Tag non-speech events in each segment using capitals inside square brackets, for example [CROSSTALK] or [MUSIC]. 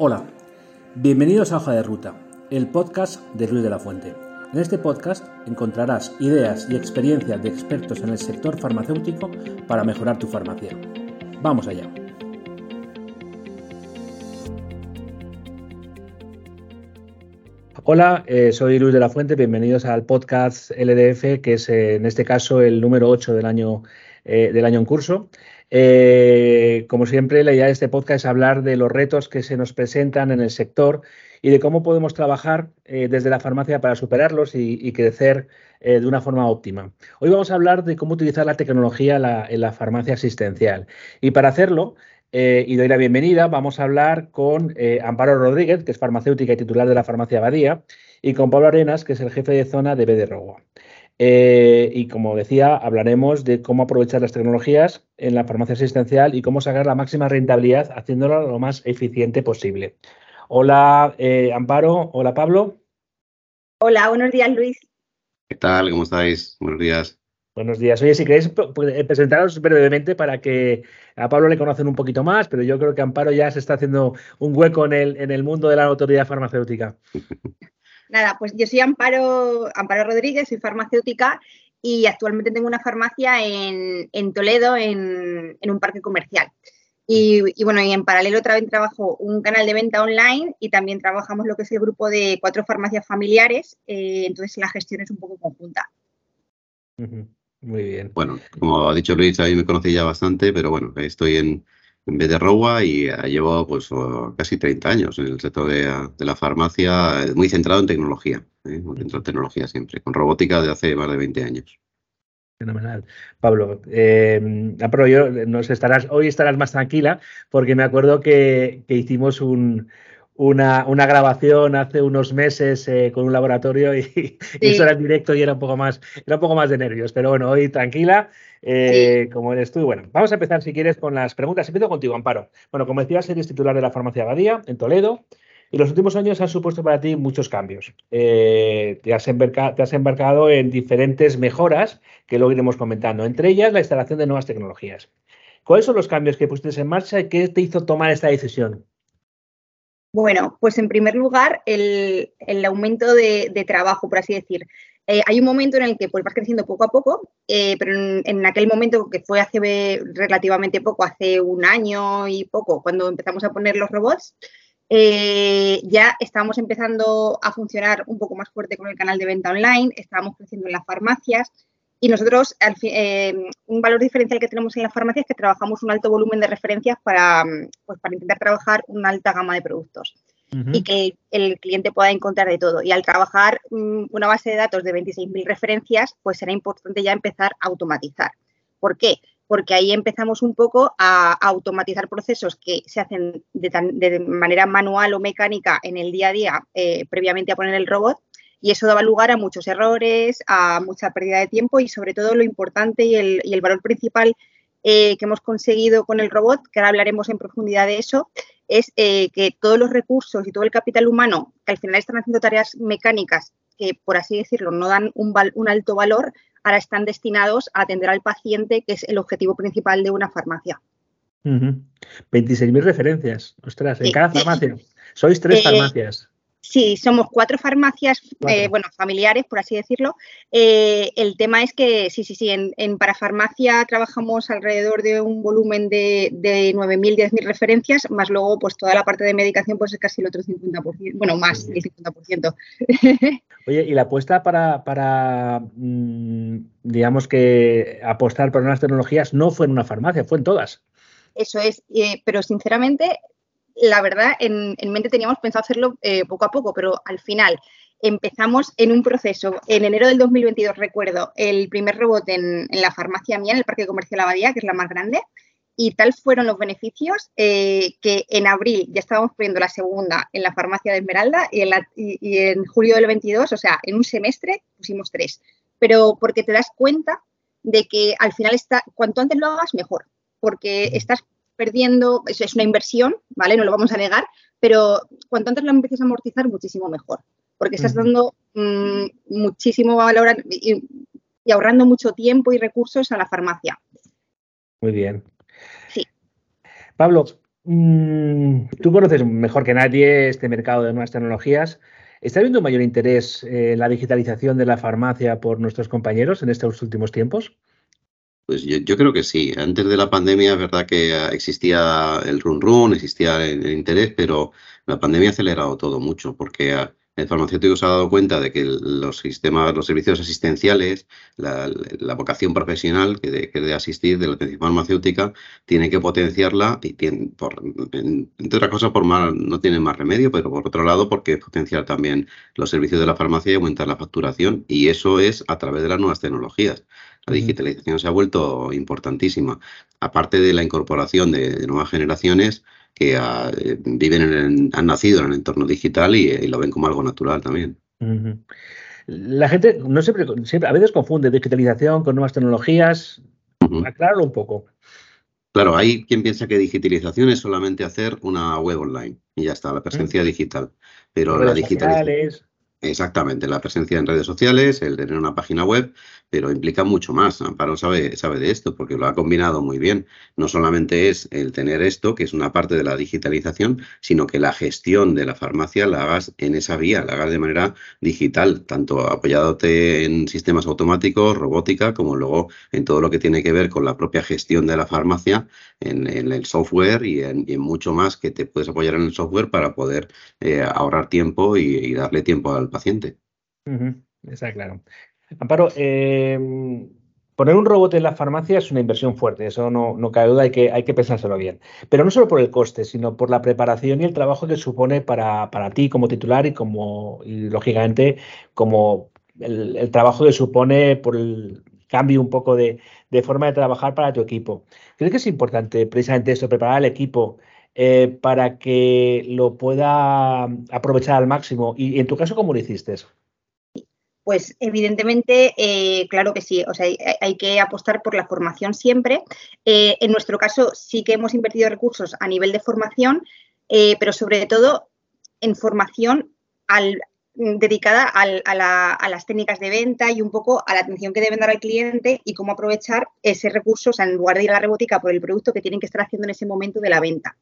Hola, bienvenidos a Hoja de Ruta, el podcast de Luis de la Fuente. En este podcast encontrarás ideas y experiencias de expertos en el sector farmacéutico para mejorar tu farmacia. Vamos allá. Hola, eh, soy Luis de la Fuente, bienvenidos al podcast LDF, que es eh, en este caso el número 8 del año, eh, del año en curso. Eh, como siempre, la idea de este podcast es hablar de los retos que se nos presentan en el sector y de cómo podemos trabajar eh, desde la farmacia para superarlos y, crecer eh, de una forma óptima. Hoy vamos a hablar de cómo utilizar la tecnología en la farmacia asistencial. Y para hacerlo, y doy la bienvenida, vamos a hablar con Amparo Rodríguez, que es farmacéutica y titular de la farmacia Abadía, y con Pablo Arenas, que es el jefe de zona de BD Rogo. Eh, y como decía, hablaremos de cómo aprovechar las tecnologías en la farmacia asistencial y cómo sacar la máxima rentabilidad haciéndolo lo más eficiente posible. Hola, eh, Amparo. Hola, Pablo. Hola, buenos días, Luis. ¿Qué tal? ¿Cómo estáis? Buenos días. Buenos días. Oye, si queréis eh, presentaros brevemente para que a Pablo le conocen un poquito más, pero yo creo que Amparo ya se está haciendo un hueco en el, en el mundo de la autoridad farmacéutica. [LAUGHS] Nada, pues yo soy Amparo, Amparo Rodríguez, soy farmacéutica y actualmente tengo una farmacia en, Toledo, en, un parque comercial. Y, bueno, y en paralelo también trabajo un canal de venta online y también trabajamos lo que es el grupo de cuatro farmacias familiares, eh, entonces la gestión es un poco conjunta. Muy bien. Bueno, como ha dicho Luis, ahí me conocí ya bastante, pero bueno, estoy en, en vez de Rowa y llevo pues casi 30 años en el sector de, la farmacia, muy centrado en tecnología, ¿eh? muy centrado en tecnología siempre, con robótica de hace más de 20 años. Fenomenal. Pablo, eh, yo, nos estarás, hoy estarás más tranquila porque me acuerdo que, hicimos una, grabación hace unos meses eh, con un laboratorio y, [LAUGHS] eso era en directo y era un poco más, era un poco más de nervios. Pero bueno, hoy tranquila eh, como eres tú. Bueno, vamos a empezar si quieres con las preguntas. Empiezo contigo, Amparo. Bueno, como decías, eres titular de la farmacia Abadía en Toledo. Y los últimos años han supuesto para ti muchos cambios. Eh, te, has embarcado en diferentes mejoras que luego iremos comentando, entre ellas la instalación de nuevas tecnologías. ¿Cuáles son los cambios que pusiste en marcha y qué te hizo tomar esta decisión? Bueno, pues en primer lugar, el, aumento de, trabajo, por así decir. Eh, hay un momento en el que pues, vas creciendo poco a poco, eh, pero en, aquel momento que fue hace relativamente poco, hace un año y poco, cuando empezamos a poner los robots, eh, ya estábamos empezando a funcionar un poco más fuerte con el canal de venta online, estábamos creciendo en las farmacias y nosotros, un valor diferencial que tenemos en las farmacias es que trabajamos un alto volumen de referencias para, pues, para intentar trabajar una alta gama de productos y que el, cliente pueda encontrar de todo. Y al trabajar mm, una base de datos de 26.000 referencias, pues será importante ya empezar a automatizar. ¿Por qué? Porque ahí empezamos un poco a, automatizar procesos que se hacen de, manera manual o mecánica en el día a día eh, previamente a poner el robot y eso daba lugar a muchos errores, a mucha pérdida de tiempo y sobre todo lo importante y el, y el valor principal eh, que hemos conseguido con el robot, que ahora hablaremos en profundidad de eso, es eh, que todos los recursos y todo el capital humano que al final están haciendo tareas mecánicas que, por así decirlo, no dan un, alto valor, ahora están destinados a atender al paciente, que es el objetivo principal de una farmacia. 26.000 referencias, ostras, en cada farmacia. Sois tres eh, farmacias. Sí, somos cuatro farmacias, eh, bueno, familiares, por así decirlo. Eh, el tema es que, sí, sí, sí, en, en parafarmacia trabajamos alrededor de un volumen de, de 9.000, 10.000 referencias, más luego, pues toda la parte de medicación, pues es casi el otro 50%, bueno, más del 50%. [LAUGHS] Oye, y la apuesta para, para mm, digamos que apostar por nuevas tecnologías no fue en una farmacia, fue en todas. Eso es, eh, pero sinceramente la verdad, en, mente teníamos pensado hacerlo eh, poco a poco, pero al final empezamos en un proceso. En enero del 2022, recuerdo, el primer robot en, la farmacia mía, en el Parque Comercial Abadía, que es la más grande, y tal fueron los beneficios eh, que en abril ya estábamos poniendo la segunda en la farmacia de Esmeralda y en, julio del 22, o sea, en un semestre pusimos tres. Pero porque te das cuenta de que al final está, cuanto antes lo hagas, mejor, porque estás perdiendo, eso es una inversión, ¿vale? No lo vamos a negar, pero cuanto antes lo empieces a amortizar, muchísimo mejor, porque estás dando mm, muchísimo valor y, ahorrando mucho tiempo y recursos a la farmacia. Muy bien. Sí. Pablo, mm, tú conoces mejor que nadie este mercado de nuevas tecnologías. ¿Está habiendo un mayor interés en la digitalización de la farmacia por nuestros compañeros en estos últimos tiempos? Pues yo, creo que sí. Antes de la pandemia es verdad que existía el run run, existía el, interés, pero la pandemia ha acelerado todo mucho porque el farmacéutico se ha dado cuenta de que los sistemas, los servicios asistenciales, la, vocación profesional que de, que de, asistir de la atención farmacéutica, tiene que potenciarla y tiene, por, entre otras cosas, por más, no tiene más remedio, pero por otro lado, porque potenciar también los servicios de la farmacia y aumentar la facturación. Y eso es a través de las nuevas tecnologías. La digitalización se ha vuelto importantísima. Aparte de la incorporación de nuevas generaciones, que ah, eh, viven en han nacido en el entorno digital y, lo ven como algo natural también. La gente no siempre, siempre, a veces confunde digitalización con nuevas tecnologías. Acláralo un poco. Claro, hay quien piensa que digitalización es solamente hacer una web online y ya está, la presencia digital. Pero la digitalización. Exactamente, la presencia en redes sociales, el tener una página web, pero implica mucho más. Amparo sabe, sabe de esto porque lo ha combinado muy bien. No solamente es el tener esto, que es una parte de la digitalización, sino que la gestión de la farmacia la hagas en esa vía, la hagas de manera digital, tanto apoyándote en sistemas automáticos, robótica, como luego en todo lo que tiene que ver con la propia gestión de la farmacia, en, el software y en, mucho más que te puedes apoyar en el software para poder eh, ahorrar tiempo y darle tiempo al paciente. Está claro. Amparo, em, poner un robot en la farmacia es una inversión fuerte, eso no, no cabe duda, hay que, hay que pensárselo bien. Pero no solo por el coste, sino por la preparación y el trabajo que supone para, ti como titular y como, lógicamente, como el, trabajo que supone por el cambio un poco de, de forma de trabajar para tu equipo. ¿Crees que es importante precisamente esto, preparar al equipo eh, para que lo pueda aprovechar al máximo. Y en tu caso, ¿cómo lo hiciste? Pues evidentemente, eh, claro que sí, o sea, hay, que apostar por la formación siempre. Eh, en nuestro caso sí que hemos invertido recursos a nivel de formación, pero sobre todo en formación al, dedicada a, las técnicas de venta y un poco a la atención que deben dar al cliente y cómo aprovechar ese recurso, o sea, en lugar de ir a la robótica por el producto que tienen que estar haciendo en ese momento de la venta.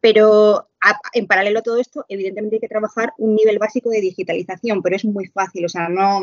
Pero en paralelo a todo esto, evidentemente hay que trabajar un nivel básico de digitalización, pero es muy fácil, o sea, no,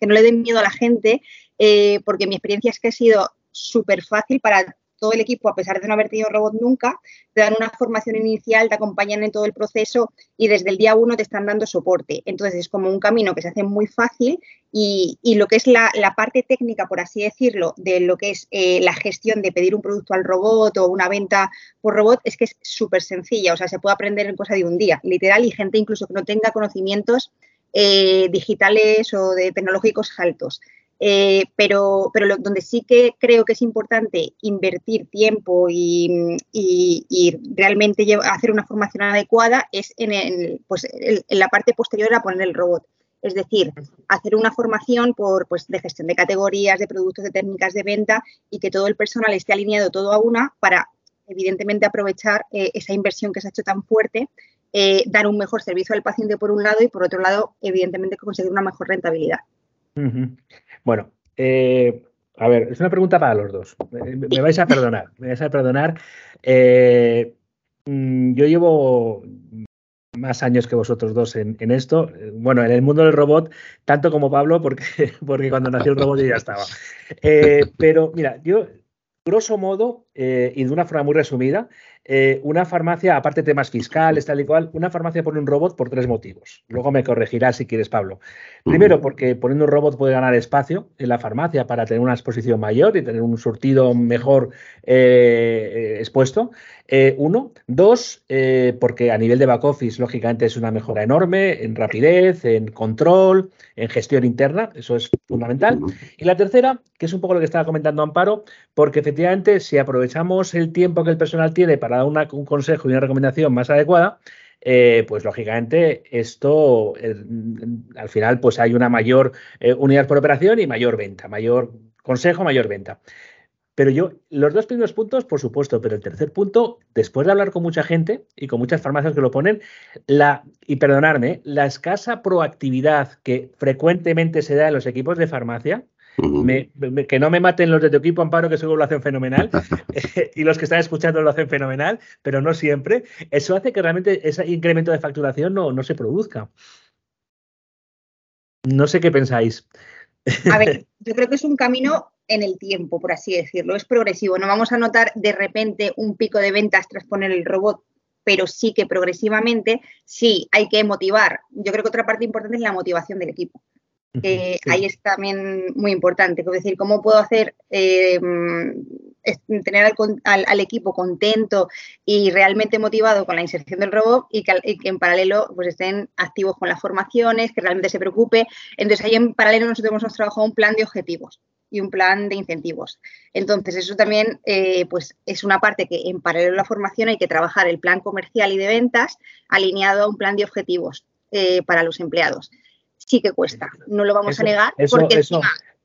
que no le den miedo a la gente, eh, porque mi experiencia es que ha sido súper fácil para todo el equipo, a pesar de no haber tenido robot nunca, te dan una formación inicial, te acompañan en todo el proceso y desde el día uno te están dando soporte. Entonces es como un camino que se hace muy fácil y, lo que es la, parte técnica, por así decirlo, de lo que es eh, la gestión de pedir un producto al robot o una venta por robot, es que es súper sencilla, o sea, se puede aprender en cosa de un día, literal, y gente incluso que no tenga conocimientos eh, digitales o de tecnológicos altos. Eh, pero donde sí que creo que es importante invertir tiempo y, realmente hacer una formación adecuada es en, pues, en la parte posterior a poner el robot. Es decir, hacer una formación por, pues, de gestión de categorías, de productos, de técnicas de venta y que todo el personal esté alineado todo a una para, evidentemente, aprovechar eh, esa inversión que se ha hecho tan fuerte, eh, dar un mejor servicio al paciente por un lado y, por otro lado, evidentemente, conseguir una mejor rentabilidad. Bueno, eh, a ver, es una pregunta para los dos. Me, vais a perdonar, me vais a perdonar. Eh, mm, yo llevo más años que vosotros dos en, esto. Bueno, en el mundo del robot, tanto como Pablo, porque, [LAUGHS] porque cuando nació el robot yo ya estaba. Eh, pero mira, yo, grosso modo, y de una forma muy resumida, eh, una farmacia, aparte de temas fiscales, tal y cual, una farmacia pone un robot por tres motivos. Luego me corregirás si quieres, Pablo. Primero, porque poniendo un robot puede ganar espacio en la farmacia para tener una exposición mayor y tener un surtido mejor eh, eh, expuesto. uno. Dos, porque a nivel de back office, lógicamente, es una mejora enorme en rapidez, en control, en gestión interna. Eso es fundamental. Y la tercera, que es un poco lo que estaba comentando Amparo, porque efectivamente, si aprovechamos el tiempo que el personal tiene para dar un consejo y una recomendación más adecuada, eh, pues lógicamente esto eh, al final pues hay una mayor eh, unidad por operación y mayor venta, mayor consejo, mayor venta. Pero yo, los dos primeros puntos, por supuesto, pero el tercer punto, después de hablar con mucha gente y con muchas farmacias que lo ponen, la, y perdonarme, la escasa proactividad que frecuentemente se da en los equipos de farmacia, que no me maten los de tu equipo, Amparo, que seguro lo hacen fenomenal, [LAUGHS] [LAUGHS] y los que están escuchando lo hacen fenomenal, pero no siempre. Eso hace que realmente ese incremento de facturación no, no se produzca. No sé qué pensáis. A ver, [LAUGHS] yo creo que es un camino en el tiempo, por así decirlo. Es progresivo. No vamos a notar de repente un pico de ventas tras poner el robot, pero sí que progresivamente sí hay que motivar. Yo creo que otra parte importante es la motivación del equipo. Ahí es también muy importante. Es decir, cómo puedo hacer eh, tener al, equipo contento y realmente motivado con la inserción del robot y que, en paralelo pues estén activos con las formaciones, que realmente se preocupe. Entonces ahí en paralelo nosotros hemos trabajado un plan de objetivos y un plan de incentivos. Entonces, eso también eh, pues es una parte que en paralelo a la formación hay que trabajar el plan comercial y de ventas alineado a un plan de objetivos eh, para los empleados sí que cuesta, no lo vamos a negar, porque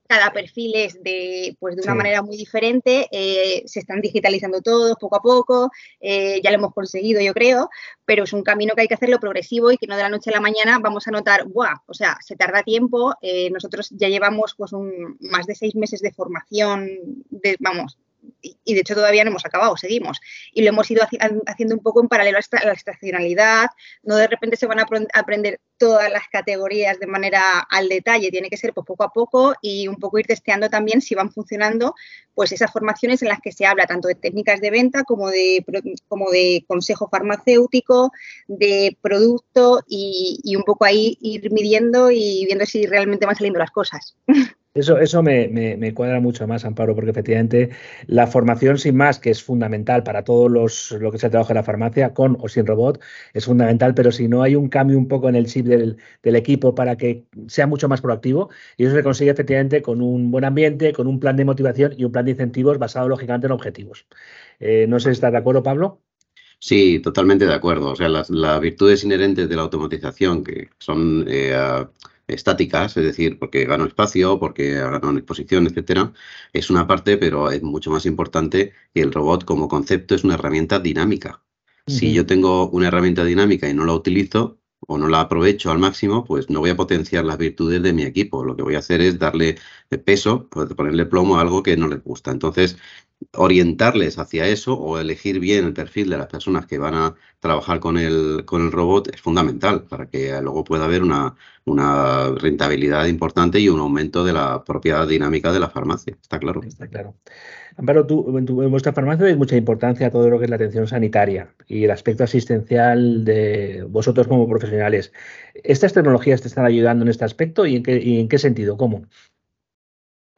cada perfil es de, pues, de una manera muy diferente, eh, se están digitalizando todos poco a poco, eh, ya lo hemos conseguido yo creo, pero es un camino que hay que hacerlo progresivo y que no de la noche a la mañana vamos a notar, ¡buah! O sea, se tarda tiempo, eh, nosotros ya llevamos pues un, más de seis meses de formación, de, vamos, y de hecho todavía no hemos acabado, seguimos. Y lo hemos ido haciendo un poco en paralelo a la estacionalidad, no de repente se van a aprender todas las categorías de manera al detalle, tiene que ser pues, poco a poco y un poco ir testeando también si van funcionando pues esas formaciones en las que se habla tanto de técnicas de venta como de, como de consejo farmacéutico, de producto y, y un poco ahí ir midiendo y viendo si realmente van saliendo las cosas. [LAUGHS] Eso, eso me, cuadra mucho más, Amparo, porque efectivamente la formación sin más, que es fundamental para todos los lo que se trabaja en la farmacia, con o sin robot, es fundamental, pero si no hay un cambio un poco en el chip del, equipo para que sea mucho más proactivo, y eso se consigue efectivamente con un buen ambiente, con un plan de motivación y un plan de incentivos basado lógicamente en objetivos. Eh, no sé si estás de acuerdo, Pablo. Sí, totalmente de acuerdo. O sea, las, virtudes inherentes de la automatización, que son eh, estáticas, es decir, porque gano espacio, porque gano exposición, etcétera, es una parte, pero es mucho más importante que el robot como concepto es una herramienta dinámica. Si yo tengo una herramienta dinámica y no la utilizo o no la aprovecho al máximo, pues no voy a potenciar las virtudes de mi equipo. Lo que voy a hacer es darle peso, pues ponerle plomo a algo que no les gusta. Entonces, orientarles hacia eso o elegir bien el perfil de las personas que van a trabajar con el, con el robot es fundamental para que luego pueda haber una, una rentabilidad importante y un aumento de la propia dinámica de la farmacia. Está claro. Está claro. Amparo, tú, en, vuestra farmacia dais mucha importancia a todo lo que es la atención sanitaria y el aspecto asistencial de vosotros como profesionales. ¿Estas tecnologías te están ayudando en este aspecto y en qué, y en qué sentido? ¿Cómo?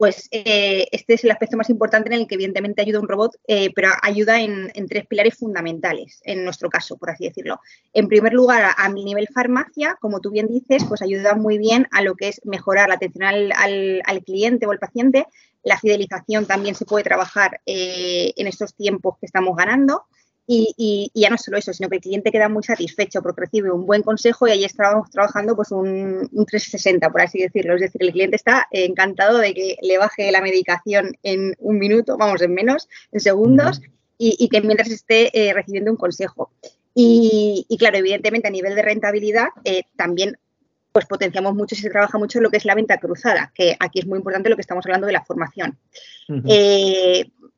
Pues eh, este es el aspecto más importante en el que evidentemente ayuda un robot, eh, pero ayuda en, tres pilares fundamentales, en nuestro caso, por así decirlo. En primer lugar, a, mi nivel farmacia, como tú bien dices, pues ayuda muy bien a lo que es mejorar la atención al, cliente o al paciente. La fidelización también se puede trabajar eh, en estos tiempos que estamos ganando. Y, ya no solo eso, sino que el cliente queda muy satisfecho porque recibe un buen consejo y ahí estamos trabajando pues un, 360, por así decirlo. Es decir, el cliente está encantado de que le baje la medicación en un minuto, vamos, en menos, en segundos, y, que mientras esté eh, recibiendo un consejo. Y, claro, evidentemente a nivel de rentabilidad eh, también pues potenciamos mucho y se trabaja mucho lo que es la venta cruzada, que aquí es muy importante lo que estamos hablando de la formación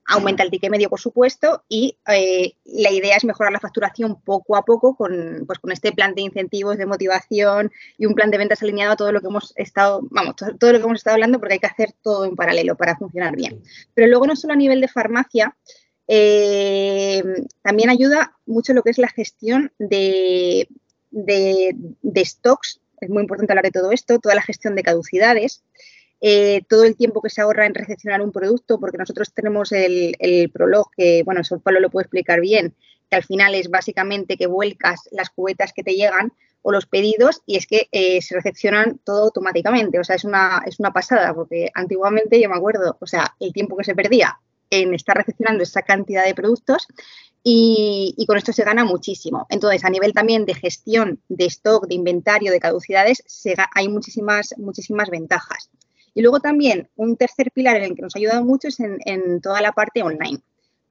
aumenta el ticket medio, por supuesto, y eh, la idea es mejorar la facturación poco a poco con, pues, con este plan de incentivos, de motivación y un plan de ventas alineado a todo lo que hemos estado, vamos, todo, lo que hemos estado hablando, porque hay que hacer todo en paralelo para funcionar bien. Pero luego no solo a nivel de farmacia, eh, también ayuda mucho lo que es la gestión de, de, de stocks, es muy importante hablar de todo esto, toda la gestión de caducidades. Eh, todo el tiempo que se ahorra en recepcionar un producto, porque nosotros tenemos el, el Prolog, que, bueno, eso Pablo lo puede explicar bien, que al final es básicamente que vuelcas las cubetas que te llegan o los pedidos y es que eh, se recepcionan todo automáticamente. O sea, es una, es una pasada, porque antiguamente yo me acuerdo, o sea, el tiempo que se perdía en estar recepcionando esa cantidad de productos y, con esto se gana muchísimo. Entonces, a nivel también de gestión de stock, de inventario, de caducidades, hay muchísimas, muchísimas ventajas. Y luego también un tercer pilar en el que nos ha ayudado mucho es en, toda la parte online.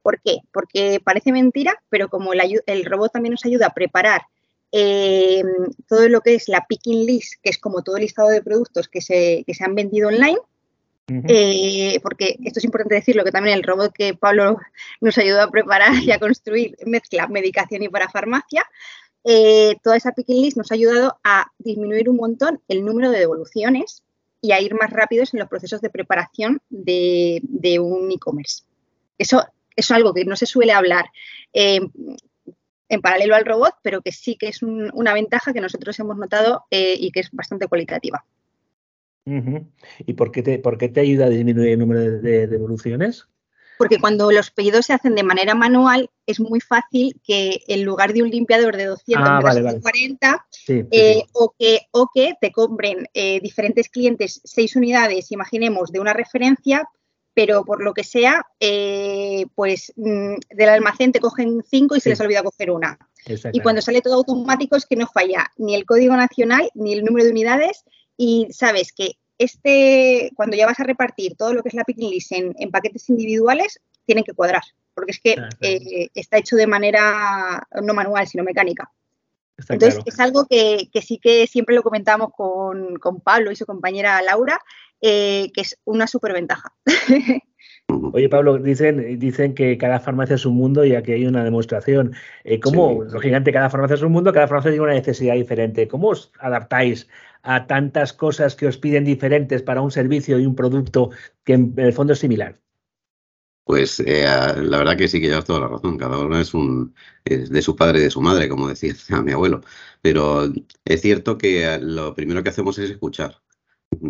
¿Por qué? Porque parece mentira, pero como el, robot también nos ayuda a preparar eh, todo lo que es la picking list, que es como todo el listado de productos que se, que se han vendido online, Eh, porque esto es importante decirlo, que también el robot que Pablo nos ayudó a preparar y a construir mezcla medicación y para farmacia. Eh, toda esa picking list nos ha ayudado a disminuir un montón el número de devoluciones y a ir más rápidos en los procesos de preparación de, un e-commerce. Eso, es algo que no se suele hablar eh, en paralelo al robot, pero que sí que es una ventaja que nosotros hemos notado y que es bastante cualitativa. ¿Y por qué, te, por te ayuda a disminuir el número de, devoluciones? Porque cuando los pedidos se hacen de manera manual, es muy fácil que en lugar de un limpiador de 200 ah, eh, O, que, o que te compren eh, diferentes clientes seis unidades, imaginemos, de una referencia, pero por lo que sea, eh, pues mm, del almacén te cogen cinco y se les olvida coger una. Y cuando sale todo automático es que no falla ni el código nacional ni el número de unidades y sabes que este, cuando ya vas a repartir todo lo que es la picking list en, paquetes individuales, tienen que cuadrar, porque es que eh, está hecho de manera no manual, sino mecánica. Entonces, es algo que, sí que siempre lo comentamos con, Pablo y su compañera Laura, eh, que es una superventaja. [LAUGHS] Oye, Pablo, dicen, dicen que cada farmacia es un mundo y aquí hay una demostración. Eh, ¿Cómo, lógicamente, cada farmacia es un mundo, cada farmacia tiene una necesidad diferente? ¿Cómo os adaptáis a tantas cosas que os piden diferentes para un servicio y un producto que en el fondo es similar? Pues eh, la verdad que sí que llevas toda la razón. Cada uno es un de su padre y de su madre, como decía [LAUGHS] mi abuelo. Pero es cierto que lo primero que hacemos es escuchar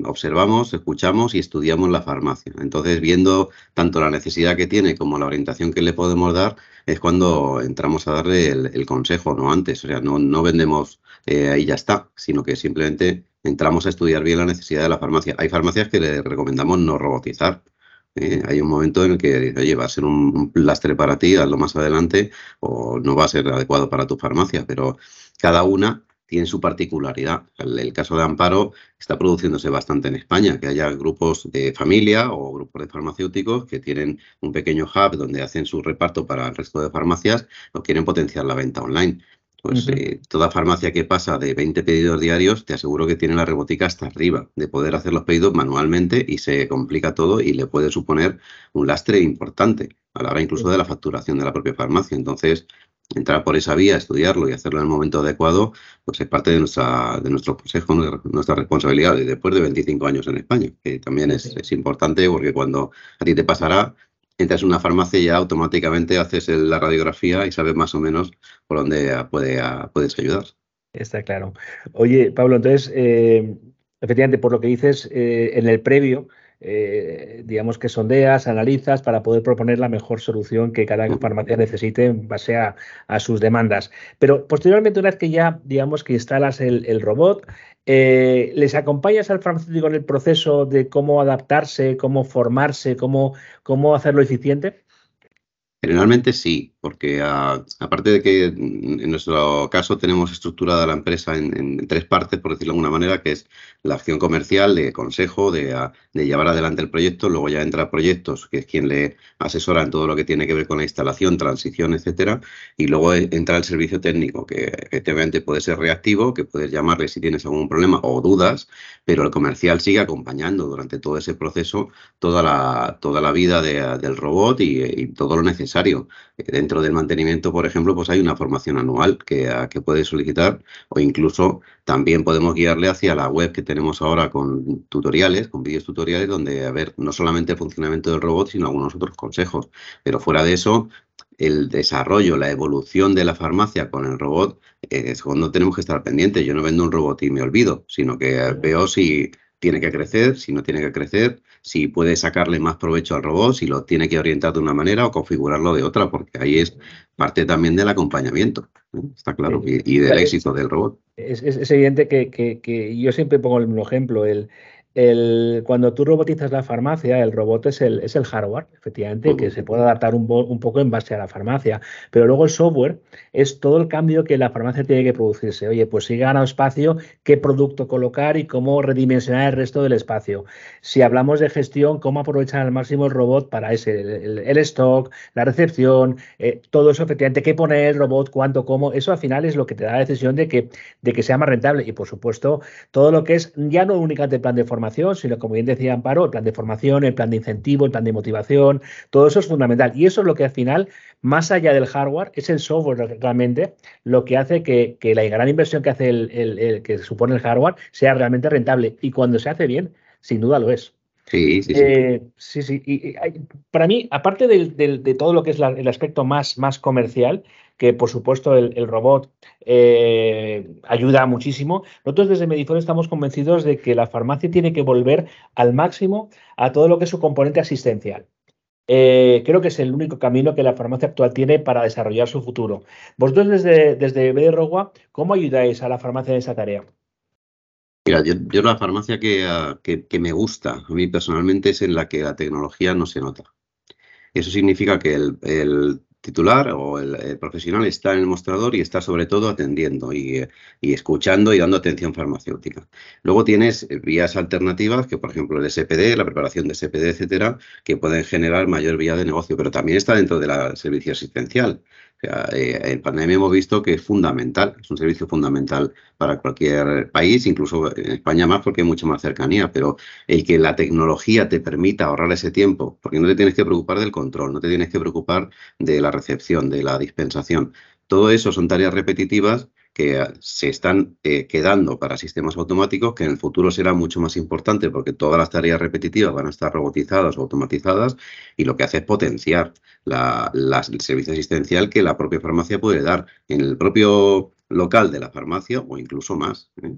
observamos, escuchamos y estudiamos la farmacia. Entonces, viendo tanto la necesidad que tiene como la orientación que le podemos dar, es cuando entramos a darle el, consejo, no antes. O sea, no, no vendemos eh, ahí ya está, sino que simplemente entramos a estudiar bien la necesidad de la farmacia. Hay farmacias que le recomendamos no robotizar. Eh, hay un momento en el que oye, va a ser un, lastre para ti, hazlo más adelante, o no va a ser adecuado para tu farmacia, pero cada una tiene su particularidad. El, caso de Amparo está produciéndose bastante en España, que haya grupos de familia o grupos de farmacéuticos que tienen un pequeño hub donde hacen su reparto para el resto de farmacias o quieren potenciar la venta online. Pues eh, toda farmacia que pasa de 20 pedidos diarios, te aseguro que tiene la robótica hasta arriba, de poder hacer los pedidos manualmente y se complica todo y le puede suponer un lastre importante a la hora incluso de la facturación de la propia farmacia. Entonces, entrar por esa vía, estudiarlo y hacerlo en el momento adecuado, pues es parte de nuestra de nuestro consejo, nuestra responsabilidad y después de 25 años en España, que también es, es, importante porque cuando a ti te pasará, entras en una farmacia y ya automáticamente haces la radiografía y sabes más o menos por dónde puede, puedes ayudar. Está claro. Oye, Pablo, entonces, eh, efectivamente, por lo que dices, eh, en el previo, eh, digamos que sondeas, analizas para poder proponer la mejor solución que cada farmacia necesite en base a, sus demandas. Pero posteriormente, una vez que ya, digamos, que instalas el, robot, eh, ¿les acompañas al farmacéutico en el proceso de cómo adaptarse, cómo formarse, cómo, cómo hacerlo eficiente? Generalmente sí, porque aparte de que en nuestro caso tenemos estructurada la empresa en, tres partes, por decirlo de alguna manera, que es la acción comercial, de consejo, de, llevar adelante el proyecto, luego ya entra proyectos, que es quien le asesora en todo lo que tiene que ver con la instalación, transición, etcétera, y luego entra el servicio técnico, que efectivamente puede ser reactivo, que puedes llamarle si tienes algún problema o dudas, pero el comercial sigue acompañando durante todo ese proceso toda la, toda la vida del robot y todo lo necesario Dentro del mantenimiento, por ejemplo, pues hay una formación anual que, que puede solicitar o incluso también podemos guiarle hacia la web que tenemos ahora con tutoriales, con vídeos tutoriales, donde a ver no solamente el funcionamiento del robot, sino algunos otros consejos. Pero fuera de eso, el desarrollo, la evolución de la farmacia con el robot es cuando tenemos que estar pendientes. Yo no vendo un robot y me olvido, sino que veo si tiene que crecer, si no tiene que crecer, si puede sacarle más provecho al robot, si lo tiene que orientar de una manera o configurarlo de otra, porque ahí es parte también del acompañamiento, está claro, y, del éxito del robot. Es, evidente que, que, yo siempre pongo el mismo ejemplo, el, cuando tú robotizas la farmacia, el robot es el, hardware, efectivamente, que se puede adaptar un, poco en base a la farmacia, pero luego el software es todo el cambio que la farmacia tiene que producirse. Oye, pues si gana espacio, qué producto colocar y cómo redimensionar el resto del espacio. Si hablamos de gestión, cómo aprovechar al máximo el robot para ese, el, stock, la recepción, eh, todo eso, efectivamente, qué poner el robot, cuánto, cómo, eso al final es lo que te da la decisión de que, de que sea más rentable. Y por supuesto, todo lo que es ya no únicamente plan de formación, sino como bien decía Amparo, el plan de formación, el plan de incentivo, el plan de motivación, todo eso es fundamental. Y eso es lo que al final, más allá del hardware, es el software realmente lo que hace que, la gran inversión que hace el, que supone el hardware sea realmente rentable. Y cuando se hace bien, sin duda lo es. Sí, sí, sí. Eh, sí, sí. Y, para mí, aparte de todo lo que es el aspecto más, más comercial, que por supuesto el, robot eh, ayuda muchísimo. Nosotros desde Medifone estamos convencidos de que la farmacia tiene que volver al máximo a todo lo que es su componente asistencial. Eh, creo que es el único camino que la farmacia actual tiene para desarrollar su futuro. Vosotros desde, desde BD ¿cómo ayudáis a la farmacia en esa tarea? Mira, yo, la farmacia ah, que, que, me gusta a mí personalmente es en la que la tecnología no se nota. Eso significa que el titular o el, profesional está en el mostrador y está sobre todo atendiendo y, escuchando y dando atención farmacéutica. Luego tienes vías alternativas, que por ejemplo el SPD, la preparación de SPD, etcétera, que pueden generar mayor vía de negocio, pero también está dentro del servicio asistencial. Eh, en pandemia hemos visto que es fundamental, es un servicio fundamental para cualquier país, incluso en España más porque hay mucha más cercanía, pero el que la tecnología te permita ahorrar ese tiempo, porque no te tienes que preocupar del control, no te tienes que preocupar de la recepción, de la dispensación. Todo eso son tareas repetitivas que eh, se están eh, quedando para sistemas automáticos, que en el futuro será mucho más importante porque todas las tareas repetitivas van a estar robotizadas o automatizadas y lo que hace es potenciar el servicio asistencial que la propia farmacia puede dar en el propio local de la farmacia o incluso más. ¿eh?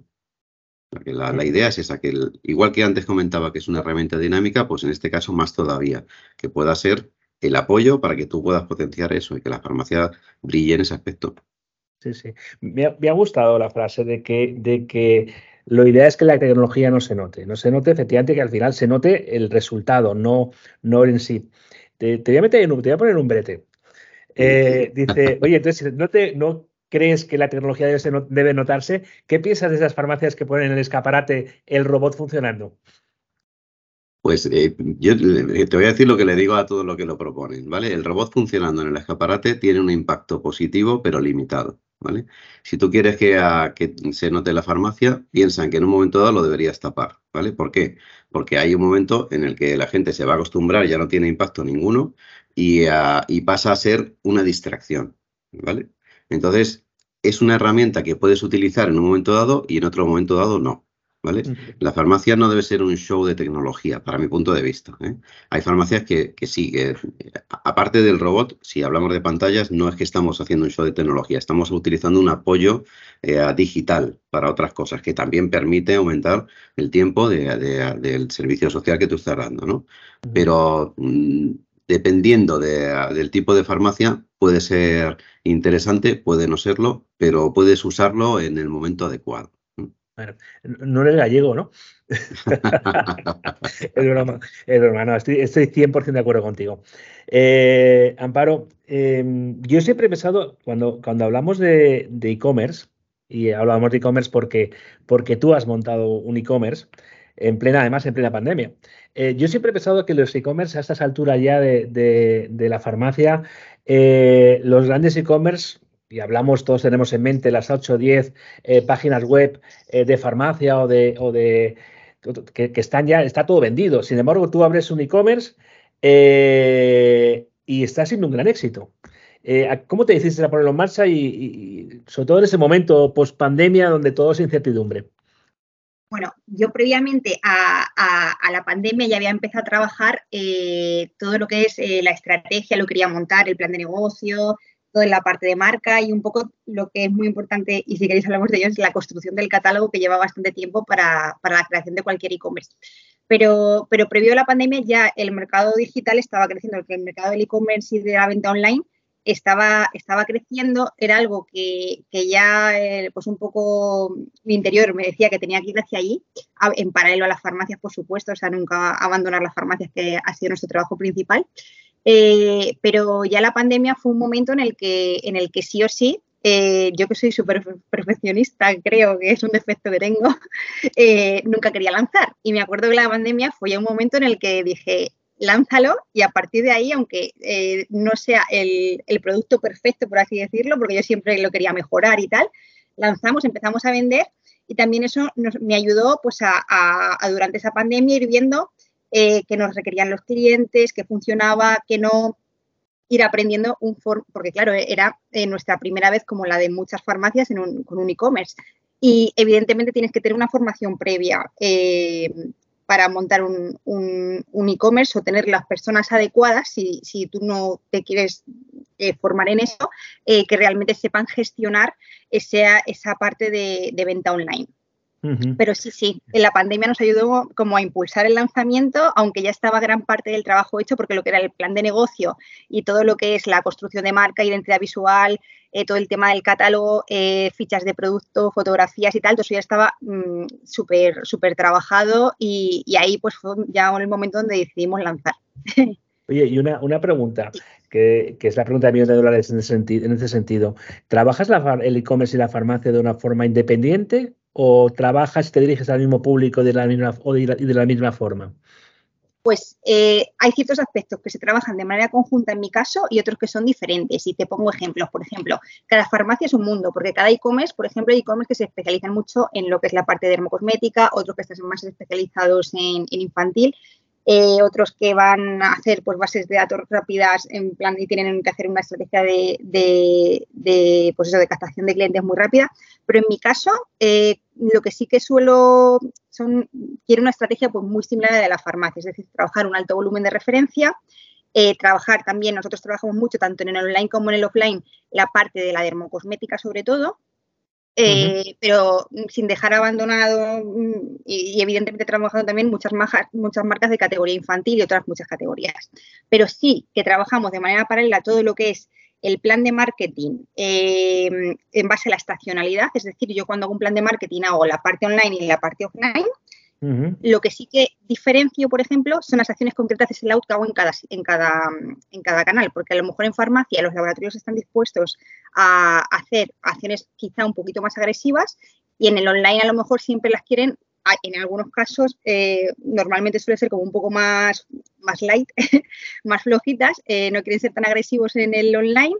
La, idea es esa, que igual que antes comentaba que es una herramienta dinámica, pues en este caso más todavía, que pueda ser el apoyo para que tú puedas potenciar eso y que la farmacia brille en ese aspecto. Sí, sí. Me ha, gustado la frase de que, de que lo ideal es que la tecnología no se note. No se note, efectivamente, que al final se note el resultado, no, no en sí. Te, voy a meter te voy a poner un brete. Eh, dice, oye, entonces, ¿no, te, ¿no crees que la tecnología debe, debe notarse? ¿Qué piensas de esas farmacias que ponen en el escaparate el robot funcionando? Pues eh, yo te voy a decir lo que le digo a todos los que lo proponen, ¿vale? El robot funcionando en el escaparate tiene un impacto positivo, pero limitado, ¿vale? Si tú quieres que, se note la farmacia, piensa en que en un momento dado lo deberías tapar, ¿vale? ¿Por qué? Porque hay un momento en el que la gente se va a acostumbrar, ya no tiene impacto ninguno y, ah, y pasa a ser una distracción, ¿vale? Entonces, es una herramienta que puedes utilizar en un momento dado y en otro momento dado no. La farmacia no debe ser un show de tecnología, para mi punto de vista. ¿eh? Hay farmacias que, sí, que aparte del robot, si hablamos de pantallas, no es que estamos haciendo un show de tecnología, estamos utilizando un apoyo eh, digital para otras cosas que también permite aumentar el tiempo del servicio social que tú estás dando, ¿no? Pero mm, dependiendo del tipo de farmacia, puede ser interesante, puede no serlo, pero puedes usarlo en el momento adecuado. Bueno, no eres gallego, ¿no? [LAUGHS] es broma, es broma, no, estoy, estoy 100% de acuerdo contigo. Eh, Amparo, em, yo siempre he pensado, cuando, cuando hablamos de e-commerce, y hablamos de e-commerce porque, porque tú has montado un e-commerce, en plena, además en plena pandemia. Eh, yo siempre he pensado que los e-commerce a estas alturas ya de, la farmacia, eh, los grandes e-commerce y hablamos, todos tenemos en mente las 8 o 10 eh, páginas web eh, de farmacia o de, o de que, están ya, está todo vendido. Sin embargo, tú abres un e-commerce eh, y está siendo un gran éxito. ¿Cómo te decidiste a ponerlo en marcha y, sobre todo en ese momento post pandemia donde todo es incertidumbre? Bueno, yo previamente a, la pandemia ya había empezado a trabajar todo lo que es la estrategia, lo quería montar, el plan de negocio, en la parte de marca y un poco lo que es muy importante, y si queréis hablamos de ello, es la construcción del catálogo que lleva bastante tiempo para, la creación de cualquier e-commerce. Pero, pero previo a la pandemia ya el mercado digital estaba creciendo, el mercado del e-commerce y de la venta online estaba, estaba creciendo, era algo que, ya eh, pues un poco mi interior me decía que tenía que ir hacia allí, en paralelo a las farmacias, por supuesto, o sea, nunca abandonar las farmacias, que ha sido nuestro trabajo principal. Eh, pero ya la pandemia fue un momento en el que, en el que sí o sí, eh, yo que soy súper perfeccionista, creo que es un defecto que tengo, [LAUGHS] eh, nunca quería lanzar. Y me acuerdo que la pandemia fue un momento en el que dije, lánzalo y a partir de ahí, aunque no sea el, producto perfecto, por así decirlo, porque yo siempre lo quería mejorar y tal, lanzamos, empezamos a vender y también eso me ayudó pues a, durante esa pandemia ir viendo eh, qué nos requerían los clientes, qué funcionaba, qué no, ir aprendiendo un porque claro, era eh, nuestra primera vez como la de muchas farmacias con un e-commerce y evidentemente tienes que tener una formación previa eh, para montar un, e-commerce o tener las personas adecuadas si, tú no te quieres formar en eso, que realmente sepan gestionar esa, esa parte de venta online. Pero sí, sí, en la pandemia nos ayudó como a impulsar el lanzamiento, aunque ya estaba gran parte del trabajo hecho, porque lo que era el plan de negocio y todo lo que es la construcción de marca, identidad visual, eh, todo el tema del catálogo, eh, fichas de producto, fotografías y tal, todo eso ya estaba mm, súper, súper trabajado y, ahí pues fue ya el momento donde decidimos lanzar. [LAUGHS] Oye, y una, una pregunta, que, es la pregunta de millones de dólares en ese sentido. En ese sentido. ¿Trabajas el e-commerce y la farmacia de una forma independiente o trabajas y te diriges al mismo público de la misma, o de, la misma forma? Pues eh, hay ciertos aspectos que se trabajan de manera conjunta en mi caso y otros que son diferentes. Y te pongo ejemplos. Por ejemplo, cada farmacia es un mundo, porque cada e-commerce, por ejemplo, hay e-commerce que se especializan mucho en lo que es la parte de dermocosmética, otros que están más especializados en infantil. Eh, otros que van a hacer pues, bases de datos rápidas en plan y tienen que hacer una estrategia de, pues eso, de captación de clientes muy rápida. Pero en mi caso, eh, lo que sí que suelo son, quiero una estrategia pues, muy similar a la de la farmacia, es decir, trabajar un alto volumen de referencia, eh, trabajar también, nosotros trabajamos mucho tanto en el online como en el offline, la parte de la dermocosmética sobre todo, eh, pero sin dejar abandonado mm, y, evidentemente trabajando también muchas, muchas marcas de categoría infantil y otras muchas categorías. Pero sí que trabajamos de manera paralela todo lo que es el plan de marketing eh, en base a la estacionalidad, es decir, yo cuando hago un plan de marketing hago la parte online y la parte offline lo que sí que diferencio, por ejemplo, son las acciones concretas de sellout que hago en cada, en, cada, en cada canal, porque a lo mejor en farmacia los laboratorios están dispuestos a hacer acciones quizá un poquito más agresivas y en el online a lo mejor siempre las quieren, en algunos casos eh, normalmente suele ser como un poco más, más light, [LAUGHS] más flojitas, eh, no quieren ser tan agresivos en el online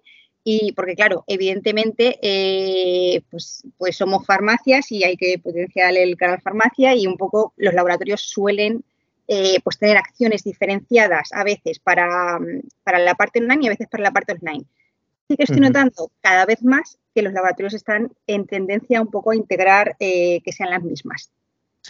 y porque, claro, evidentemente, eh, pues, pues somos farmacias y hay que potenciar el canal farmacia y un poco los laboratorios suelen eh, pues tener acciones diferenciadas a veces para, la parte online y a veces para la parte offline. Sí que estoy notando cada vez más que los laboratorios están en tendencia un poco a integrar eh, que sean las mismas.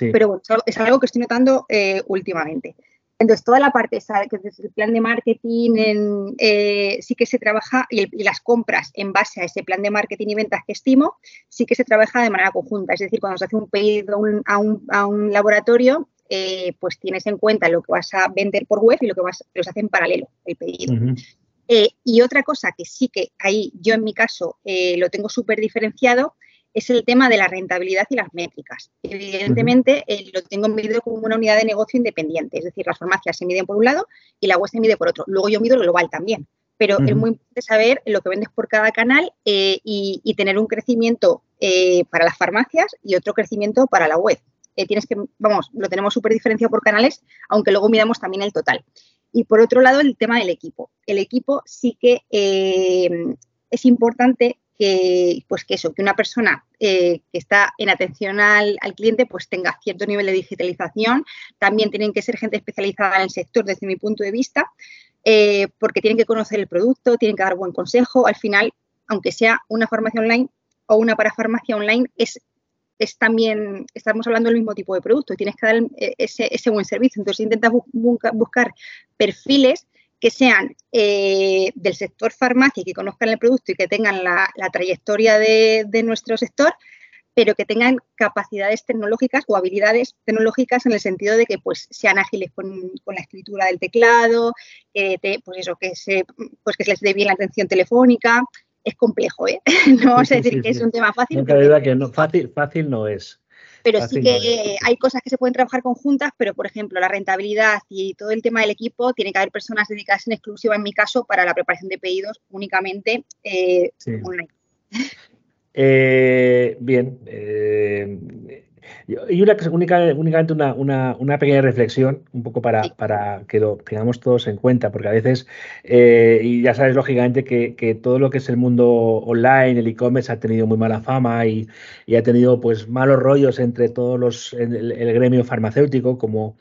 Pero bueno, es algo que estoy notando últimamente. Entonces, toda la parte esa, que desde el plan de marketing eh, sí que se trabaja y, las compras en base a ese plan de marketing y ventas que estimo, sí que se trabaja de manera conjunta. Es decir, cuando se hace un pedido a, un, laboratorio, eh, pues tienes en cuenta lo que vas a vender por web y lo que vas, los hace en paralelo el pedido. Eh, y otra cosa que sí que ahí yo en mi caso lo tengo súper diferenciado es el tema de la rentabilidad y las métricas. Evidentemente, eh, lo tengo medido como una unidad de negocio independiente, es decir, las farmacias se miden por un lado y la web se mide por otro. Luego yo mido lo global también, pero es muy importante saber lo que vendes por cada canal eh, y, tener un crecimiento eh, para las farmacias y otro crecimiento para la web. tienes que, vamos, lo tenemos súper diferenciado por canales, aunque luego midamos también el total. Y por otro lado, el tema del equipo. El equipo sí que es importante que, pues que eso, que una persona eh, que está en atención al, cliente pues tenga cierto nivel de digitalización. También tienen que ser gente especializada en el sector desde mi punto de vista, eh, porque tienen que conocer el producto, tienen que dar buen consejo. Al final, aunque sea una farmacia online o una parafarmacia online, es, es también, estamos hablando del mismo tipo de producto tienes que dar eh, ese, ese buen servicio. Entonces, intenta buscar perfiles que sean eh, del sector farmacia y que conozcan el producto y que tengan la, trayectoria de, nuestro sector, pero que tengan capacidades tecnológicas o habilidades tecnológicas en el sentido de que pues, sean ágiles con, la escritura del teclado, que, pues eso, que, se, pues que se les dé bien la atención telefónica. Es complejo, ¿eh? [LAUGHS] No vamos a decir que es un tema fácil. No que no, fácil, fácil no es pero sí que hay cosas que se pueden trabajar conjuntas, pero por ejemplo, la rentabilidad y todo el tema del equipo, tiene que haber personas dedicadas en exclusiva, en mi caso, para la preparación de pedidos únicamente eh, online. Eh, bien. Eh, Y una, únicamente una, una, pequeña reflexión, un poco para, para, que lo tengamos todos en cuenta, porque a veces, eh, y ya sabes lógicamente que, todo lo que es el mundo online, el e-commerce, ha tenido muy mala fama y, ha tenido pues malos rollos entre todos los, el, el gremio farmacéutico, como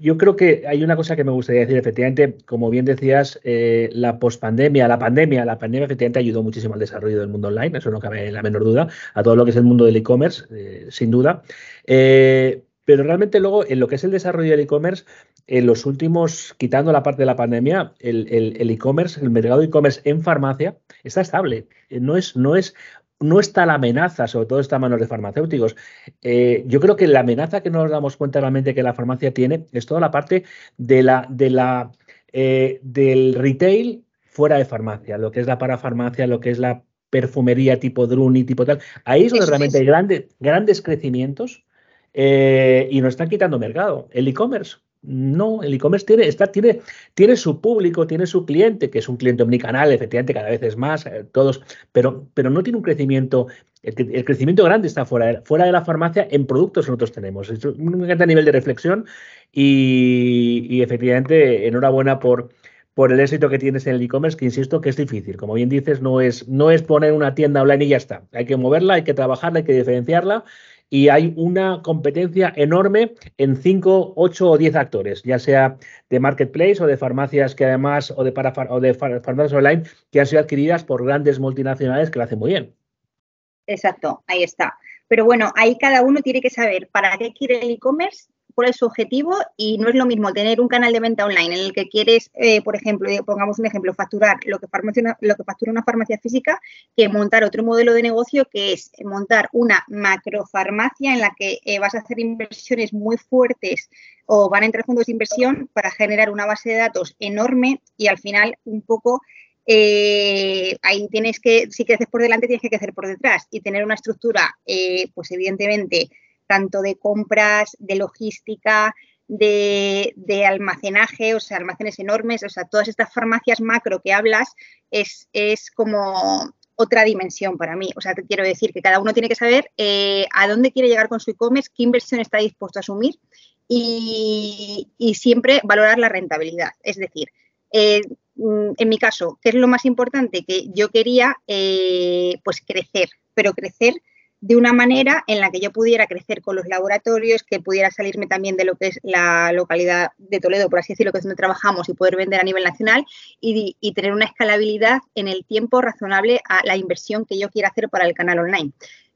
yo creo que hay una cosa que me gustaría decir, efectivamente, como bien decías, eh, la pospandemia, la pandemia, la pandemia efectivamente ayudó muchísimo al desarrollo del mundo online, eso no cabe la menor duda, a todo lo que es el mundo del e-commerce, eh, sin duda. Eh, pero realmente luego, en lo que es el desarrollo del e-commerce, en los últimos, quitando la parte de la pandemia, el e-commerce, el, mercado de e-commerce en farmacia está estable. No es, no es no está la amenaza, sobre todo está en manos de farmacéuticos. Eh, yo creo que la amenaza que no nos damos cuenta realmente que la farmacia tiene es toda la parte de la, de la, eh, del retail fuera de farmacia, lo que es la parafarmacia, lo que es la perfumería tipo Druni, tipo tal. Ahí es donde realmente hay grandes, grandes crecimientos eh, y nos están quitando mercado. El e-commerce, no, el e-commerce tiene, está, tiene, tiene su público, tiene su cliente, que es un cliente omnicanal, efectivamente, cada vez es más, eh, todos, pero, pero no tiene un crecimiento. El, crecimiento grande está fuera de, fuera de la farmacia en productos que nosotros tenemos. Es un a nivel de reflexión y, y efectivamente, enhorabuena por, por el éxito que tienes en el e-commerce, que insisto que es difícil. Como bien dices, no es, no es poner una tienda online y ya está. Hay que moverla, hay que trabajarla, hay que diferenciarla y hay una competencia enorme en 5, 8 o 10 actores, ya sea de marketplace o de farmacias que además, o de, para, o de farmacias online que han sido adquiridas por grandes multinacionales que lo hacen muy bien. Exacto, ahí está. Pero bueno, ahí cada uno tiene que saber para qué quiere el e-commerce cuál es su objetivo y no es lo mismo tener un canal de venta online en el que quieres, eh, por ejemplo, pongamos un ejemplo, facturar lo que, factura una farmacia física que montar otro modelo de negocio que es montar una macrofarmacia en la que eh, vas a hacer inversiones muy fuertes o van a entrar fondos de inversión para generar una base de datos enorme y al final un poco eh, ahí tienes que, si creces por delante, tienes que crecer por detrás y tener una estructura, pues evidentemente, tanto de compras, de logística, de, almacenaje, o sea, almacenes enormes, o sea, todas estas farmacias macro que hablas es, es como otra dimensión para mí. O sea, te quiero decir que cada uno tiene que saber eh, a dónde quiere llegar con su e-commerce, qué inversión está dispuesto a asumir y, siempre valorar la rentabilidad. Es decir, eh, mm, en mi caso, ¿qué es lo más importante? Que yo quería eh, pues crecer, pero crecer de una manera en la que yo pudiera crecer con los laboratorios, que pudiera salirme también de lo que es la localidad de Toledo, por así decirlo, que es donde trabajamos y poder vender a nivel nacional y, tener una escalabilidad en el tiempo razonable a la inversión que yo quiera hacer para el canal online.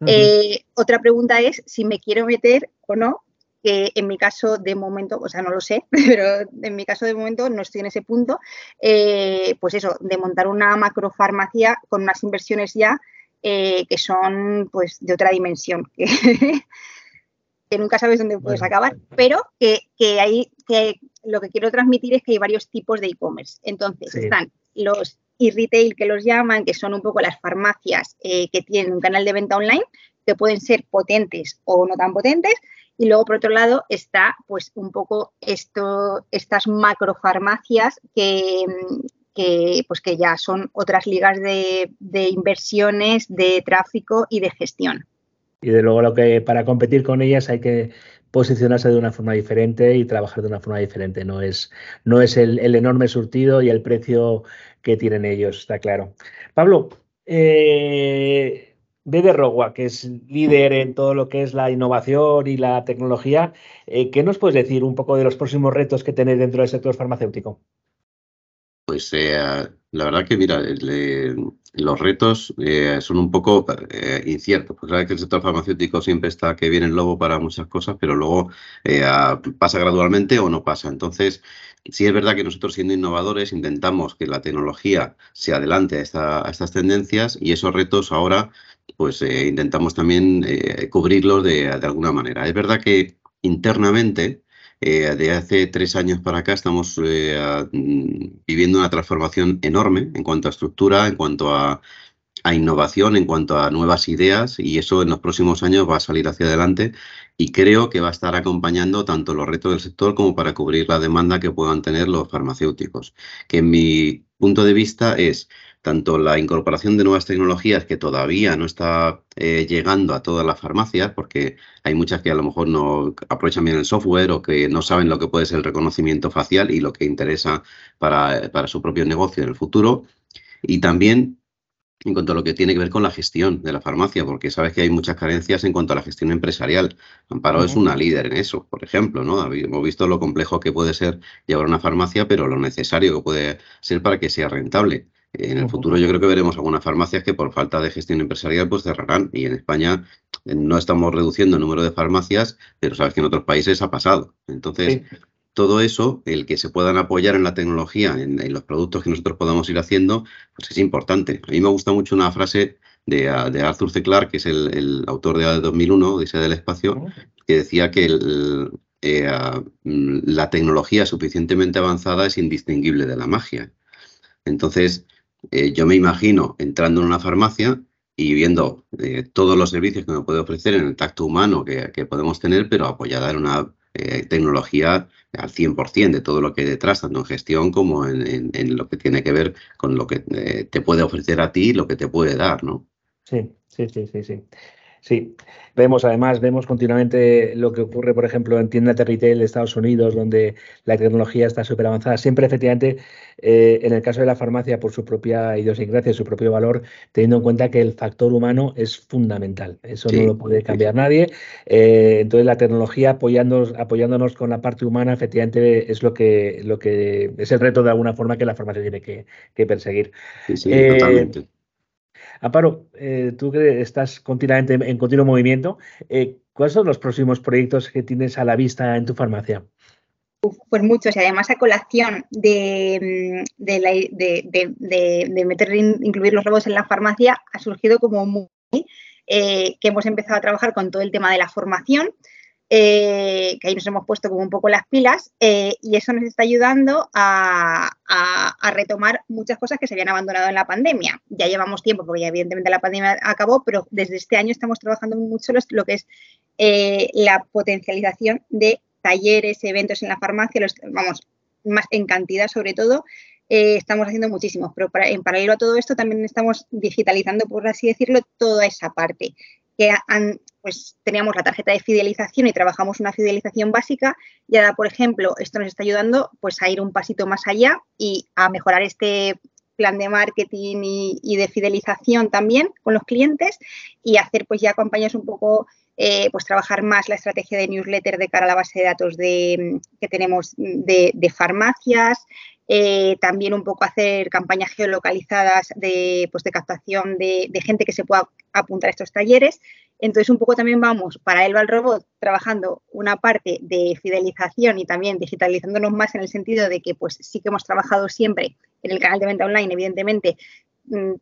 Eh, otra pregunta es si me quiero meter o no que en mi caso de momento, o sea, no lo sé, [LAUGHS] pero en mi caso de momento no estoy en ese punto, eh, pues eso, de montar una macrofarmacia con unas inversiones ya eh, que son pues de otra dimensión, [LAUGHS] que, nunca sabes dónde puedes acabar, pero que, que, hay, que lo que quiero transmitir es que hay varios tipos de e-commerce. Entonces, están los e-retail que los llaman, que son un poco las farmacias eh, que tienen un canal de venta online, que pueden ser potentes o no tan potentes. Y luego, por otro lado, está pues un poco esto, estas macrofarmacias que, que, pues que ya son otras ligas de, inversiones, de tráfico y de gestión. Y de luego lo que para competir con ellas hay que posicionarse de una forma diferente y trabajar de una forma diferente. No es, no es el, enorme surtido y el precio que tienen ellos, está claro. Pablo, eh, de Rogua, que es líder en todo lo que es la innovación y la tecnología, eh, ¿qué nos puedes decir un poco de los próximos retos que tenéis dentro del sector farmacéutico? Pues eh, la verdad que, mira, los retos eh, son un poco eh, inciertos. Pues claro que el sector farmacéutico siempre está que viene el lobo para muchas cosas, pero luego pasa gradualmente o no pasa. Entonces, sí es verdad que nosotros siendo innovadores intentamos que la tecnología se adelante a, estas tendencias y esos retos ahora pues intentamos también cubrirlos de alguna manera. Es verdad que internamente eh, de hace tres años para acá estamos eh, mm, viviendo una transformación enorme en cuanto a estructura, en cuanto a, innovación, en cuanto a nuevas ideas y eso en los próximos años va a salir hacia adelante y creo que va a estar acompañando tanto los retos del sector como para cubrir la demanda que puedan tener los farmacéuticos, que en mi punto de vista es tanto la incorporación de nuevas tecnologías que todavía no está eh, llegando a todas las farmacias, porque hay muchas que a lo mejor no aprovechan bien el software o que no saben lo que puede ser el reconocimiento facial y lo que interesa para, para su propio negocio en el futuro. Y también en cuanto a lo que tiene que ver con la gestión de la farmacia, porque sabes que hay muchas carencias en cuanto a la gestión empresarial. Amparo es una líder en eso, por ejemplo, ¿no? Hemos visto lo complejo que puede ser llevar una farmacia, pero lo necesario que puede ser para que sea rentable. En el futuro yo creo que veremos algunas farmacias que por falta de gestión empresarial pues cerrarán y en España eh, no estamos reduciendo el número de farmacias, pero sabes que en otros países ha pasado. Entonces, todo eso, el que se puedan apoyar en la tecnología, en, los productos que nosotros podamos ir haciendo, pues es importante. A mí me gusta mucho una frase de, Arthur C. Clarke, que es el, autor de 2001, Dice del Espacio, que decía que eh, mm, la tecnología suficientemente avanzada es indistinguible de la magia. Entonces, eh, yo me imagino entrando en una farmacia y viendo eh, todos los servicios que me puede ofrecer en el tacto humano que, que podemos tener, pero apoyada en una eh, tecnología al 100% de todo lo que hay detrás, tanto en gestión como en, lo que tiene que ver con lo que eh, te puede ofrecer a ti y lo que te puede dar, ¿no? Sí, sí, sí, sí, sí. Sí, vemos además, vemos continuamente lo que ocurre, por ejemplo, en tiendas de retail de Estados Unidos, donde la tecnología está súper avanzada. Siempre, efectivamente, eh, en el caso de la farmacia, por su propia idiosincrasia, su propio valor, teniendo en cuenta que el factor humano es fundamental. Eso no lo puede cambiar nadie. Eh, entonces, la tecnología apoyándonos, apoyándonos con la parte humana, efectivamente, es lo que, lo que es el reto de alguna forma que la farmacia tiene que, perseguir. Sí, sí, totalmente. Amparo, eh, tú que estás continuamente en continuo movimiento, eh, ¿cuáles son los próximos proyectos que tienes a la vista en tu farmacia? pues muchos, y además a colación de, mm, de, meter, incluir los robots en la farmacia, ha surgido como muy, eh, que hemos empezado a trabajar con todo el tema de la formación, eh, que ahí nos hemos puesto como un poco las pilas eh, y eso nos está ayudando a, retomar muchas cosas que se habían abandonado en la pandemia. Ya llevamos tiempo, porque evidentemente la pandemia acabó, pero desde este año estamos trabajando mucho lo que es eh, la potencialización de talleres, eventos en la farmacia, vamos, más en cantidad sobre todo, estamos haciendo muchísimos, pero en paralelo a todo esto también estamos digitalizando, por así decirlo, toda esa parte que pues teníamos la tarjeta de fidelización y trabajamos una fidelización básica y ahora, por ejemplo, esto nos está ayudando pues a ir un pasito más allá y a mejorar este plan de marketing y, de fidelización también con los clientes y hacer pues ya campañas un poco eh, pues trabajar más la estrategia de newsletter de cara a la base de datos de, que tenemos de, farmacias, eh, también un poco hacer campañas geolocalizadas de, pues de captación de, gente que se pueda apuntar a estos talleres. Entonces, un poco también vamos para el Robot trabajando una parte de fidelización y también digitalizándonos más en el sentido de que pues sí que hemos trabajado siempre en el canal de venta online, evidentemente, Mm,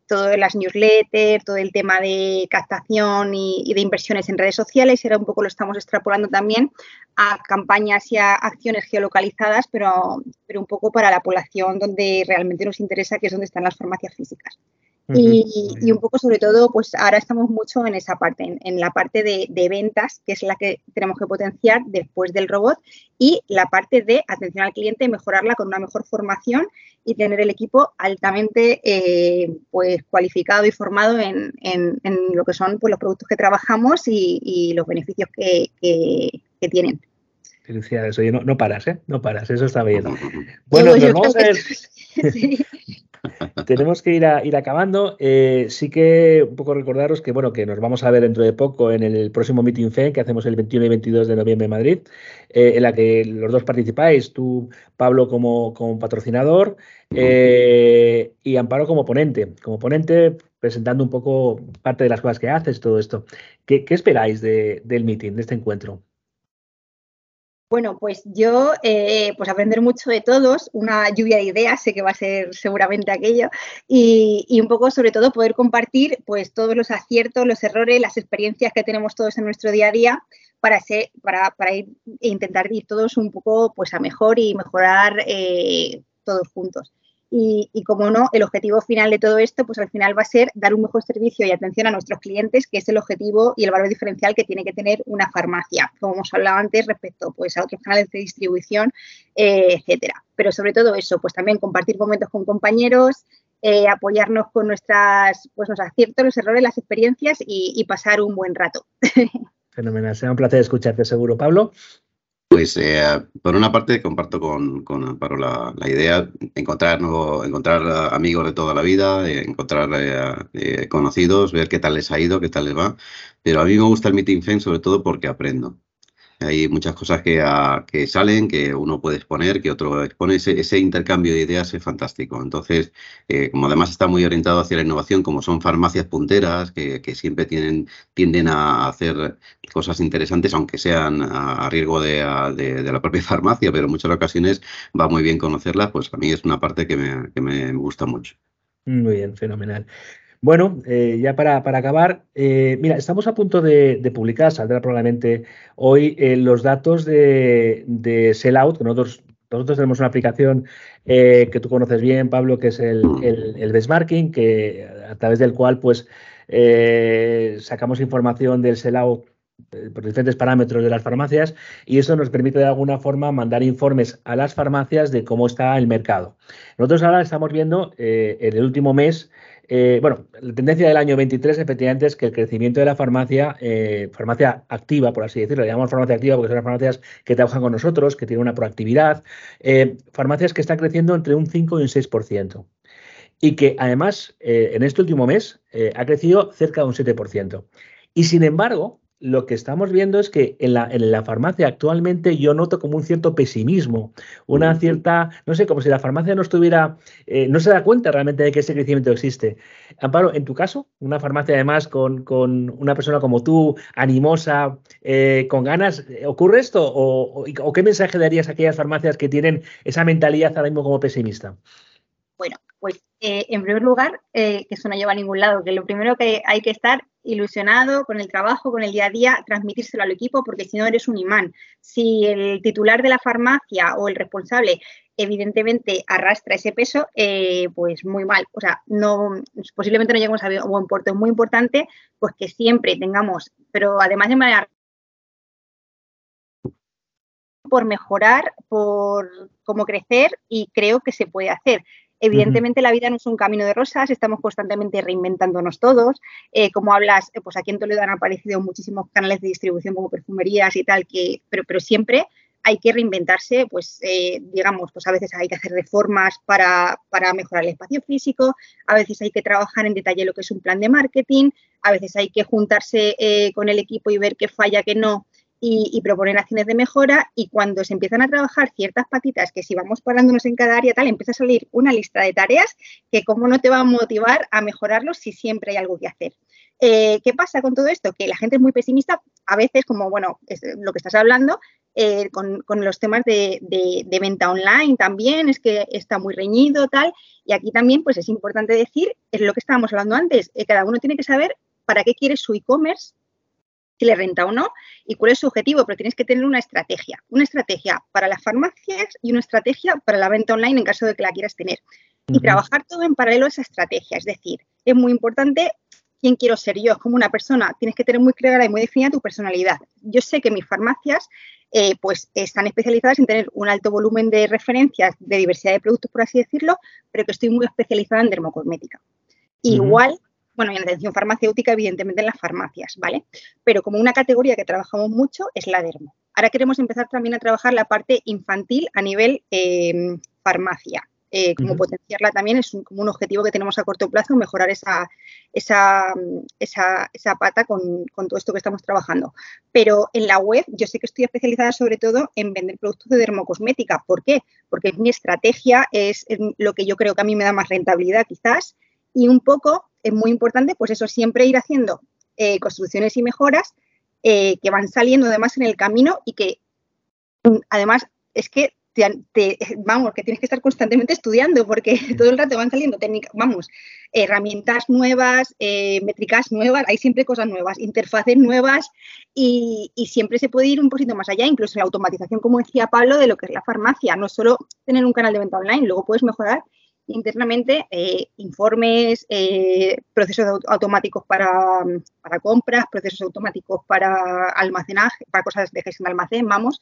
todas las newsletters, todo el tema de captación y, de inversiones en redes sociales, ahora un poco lo estamos extrapolando también a campañas y a acciones geolocalizadas, pero, pero un poco para la población donde realmente nos interesa, que es donde están las farmacias físicas y, un poco sobre todo, pues ahora estamos mucho en esa parte, en, la parte de, ventas, que es la que tenemos que potenciar después del robot, y la parte de atención al cliente, mejorarla con una mejor formación y tener el equipo altamente eh, pues cualificado y formado en, lo que son pues, los productos que trabajamos y, los beneficios que, tienen. Felicidades, oye, no, no, paras, ¿eh? No paras, eso está bien. [LAUGHS] Bueno, nos vamos a ver. [LAUGHS] Tenemos que ir, ir acabando. Eh, sí que un poco recordaros que bueno que nos vamos a ver dentro de poco en el próximo Meeting FE que hacemos el 21 y 22 de noviembre en Madrid, eh, en la que los dos participáis, tú, Pablo, como, como patrocinador eh, y Amparo como ponente. Como ponente, presentando un poco parte de las cosas que haces, todo esto. ¿Qué, esperáis del meeting, de este encuentro? Bueno, pues yo, eh, pues aprender mucho de todos, una lluvia de ideas, sé que va a ser seguramente aquello, y, un poco sobre todo poder compartir pues todos los aciertos, los errores, las experiencias que tenemos todos en nuestro día a día para, ser, para, para ir, e intentar ir todos un poco pues a mejor y mejorar eh, todos juntos. Y, como no, el objetivo final de todo esto, pues al final va a ser dar un mejor servicio y atención a nuestros clientes, que es el objetivo y el valor diferencial que tiene que tener una farmacia, como hemos hablado antes respecto pues, a otros canales de distribución, eh, etcétera. Pero sobre todo eso, pues también compartir momentos con compañeros, eh, apoyarnos con nuestras, pues, los aciertos, los errores, las experiencias y, pasar un buen rato. [LAUGHS] Fenomenal, será un placer escucharte seguro. Pablo. Pues eh, por una parte comparto con, con Amparo la, idea, encontrar, encontrar amigos de toda la vida, encontrar conocidos, ver qué tal les ha ido, qué tal les va. Pero a mí me gusta el Meeting Fence sobre todo porque aprendo. Hay muchas cosas que, ah, que, salen, que uno puede exponer, que otro expone. Ese, intercambio de ideas es fantástico. Entonces, eh, como además está muy orientado hacia la innovación, como son farmacias punteras, que, siempre tienen, tienden a hacer cosas interesantes, aunque sean a, riesgo de, la propia [LAUGHS] farmacia, pero en muchas ocasiones va muy bien conocerlas, pues a mí es una parte que me, que me gusta mucho. Muy bien, fenomenal. Bueno, eh, ya para, acabar, eh, mira, estamos a punto de, publicar, saldrá probablemente hoy, eh, los datos de, de Sellout, que nosotros, nosotros tenemos una aplicación que tú conoces bien, Pablo, que es el, el, benchmarking, que, a través del cual pues sacamos información del Sellout por diferentes parámetros de las farmacias y eso nos permite de alguna forma mandar informes a las farmacias de cómo está el mercado. Nosotros ahora estamos viendo en el último mes eh, bueno, la tendencia del año 23 efectivamente es que el crecimiento de la farmacia, eh, farmacia activa, por así decirlo, le llamamos farmacia activa porque son las farmacias que trabajan con nosotros, que tienen una proactividad, eh, farmacias que están creciendo entre un 5 y un 6%. Y que además en este último mes ha crecido cerca de un 7%. Y sin embargo, lo que estamos viendo es que en la, en la, farmacia actualmente yo noto como un cierto pesimismo, una cierta, no sé, como si la farmacia no estuviera, eh, no se da cuenta realmente de que ese crecimiento existe. Amparo, en tu caso, una farmacia además con, con una persona como tú, animosa, eh, con ganas, ¿ocurre esto? O, o, qué mensaje darías a aquellas farmacias que tienen esa mentalidad ahora mismo como pesimista? Pues eh, en primer lugar, que eso no lleva a ningún lado, que lo primero que hay que estar ilusionado con el trabajo, con el día a día, transmitírselo al equipo, porque si no eres un imán. Si el titular de la farmacia o el responsable evidentemente arrastra ese peso, eh, pues muy mal. O sea, no, posiblemente no lleguemos a buen puerto. Es muy importante pues que siempre tengamos, pero además de manera por mejorar, por cómo crecer y creo que se puede hacer. Evidentemente la vida no es un camino de rosas, estamos constantemente reinventándonos todos. Eh, como hablas, eh, pues aquí en Toledo han aparecido muchísimos canales de distribución como perfumerías y tal, que, pero, pero siempre hay que reinventarse, pues eh, digamos, pues a veces hay que hacer reformas para, para, mejorar el espacio físico, a veces hay que trabajar en detalle lo que es un plan de marketing, a veces hay que juntarse con el equipo y ver qué falla, qué no, y, proponer acciones de mejora y cuando se empiezan a trabajar ciertas patitas que si vamos parándonos en cada área tal, empieza a salir una lista de tareas que cómo no te va a motivar a mejorarlo si siempre hay algo que hacer. Eh, ¿Qué pasa con todo esto? Que la gente es muy pesimista, a veces como, bueno, lo que estás hablando, eh, con, los temas de, de, venta online también, es que está muy reñido, tal, y aquí también pues es importante decir, es lo que estábamos hablando antes, eh, cada uno tiene que saber para qué quiere su e-commerce, si le renta o no y cuál es su objetivo, pero tienes que tener una estrategia, una estrategia para las farmacias y una estrategia para la venta online en caso de que la quieras tener. Y trabajar todo en paralelo a esa estrategia, es decir, es muy importante quién quiero ser yo, es como una persona, tienes que tener muy clara y muy definida tu personalidad. Yo sé que mis farmacias eh, pues están especializadas en tener un alto volumen de referencias de diversidad de productos, por así decirlo, pero que estoy muy especializada en dermocosmética. Igual bueno, y en atención farmacéutica, evidentemente en las farmacias, ¿vale? Pero como una categoría que trabajamos mucho es la dermo. Ahora queremos empezar también a trabajar la parte infantil a nivel em, farmacia. Eh, como potenciarla también es un, como un objetivo que tenemos a corto plazo, mejorar esa, esa, esa, pata con, con, todo esto que estamos trabajando. Pero en la web yo sé que estoy especializada sobre todo en vender productos de dermocosmética. ¿Por qué? Porque mi estrategia, es lo que yo creo que a mí me da más rentabilidad quizás y un poco es muy importante, pues eso, siempre ir haciendo eh, construcciones y mejoras eh, que van saliendo además en el camino y que mm, además es que te, vamos, que tienes que estar constantemente estudiando porque [LAUGHS] todo el rato van saliendo técnicas, vamos, herramientas nuevas, eh, métricas nuevas, hay siempre cosas nuevas, interfaces nuevas y, y, siempre se puede ir un poquito más allá, incluso en la automatización, como decía Pablo, de lo que es la farmacia, no solo tener un canal de venta online, luego puedes mejorar internamente eh, informes, eh, procesos automáticos para, compras, procesos automáticos para almacenaje, para cosas de gestión de almacén, vamos.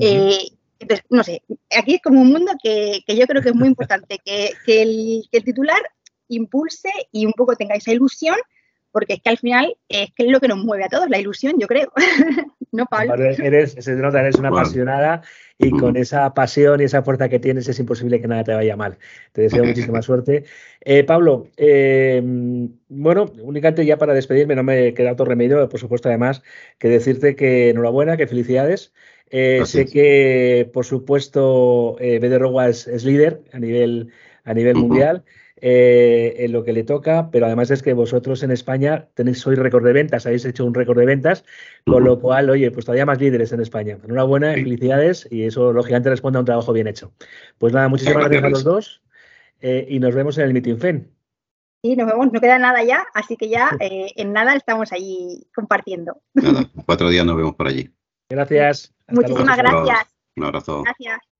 Eh, entonces, no sé, aquí es como un mundo que, yo creo que es muy importante, que, el, titular impulse y un poco tenga esa ilusión, porque es que al final es que es lo que nos mueve a todos, la ilusión, yo creo. [LAUGHS] no, Pablo. Eres, se nota, eres una apasionada y con esa pasión y esa fuerza que tienes es imposible que nada te vaya mal. Te deseo [LAUGHS] muchísima suerte. Eh, Pablo, eh, bueno, únicamente ya para despedirme, no me queda otro remedio, por supuesto, además, que decirte que enhorabuena, que felicidades. Eh, sé que, por supuesto, eh, Bederroa es, es, líder a nivel, a nivel mundial. Eh, en lo que le toca, pero además es que vosotros en España tenéis, sois récord de ventas, habéis hecho un récord de ventas, con lo cual, oye, pues todavía más líderes en España. Enhorabuena, felicidades y eso lógicamente responde a un trabajo bien hecho. Pues nada, muchísimas gracias a los dos eh, y nos vemos en el Meeting FEN. Sí, nos vemos, no queda nada ya, así que ya [LAUGHS] eh, en nada estamos allí compartiendo. Nada, cuatro días nos vemos por allí. Gracias. Muchísimas gracias. Un abrazo. Gracias.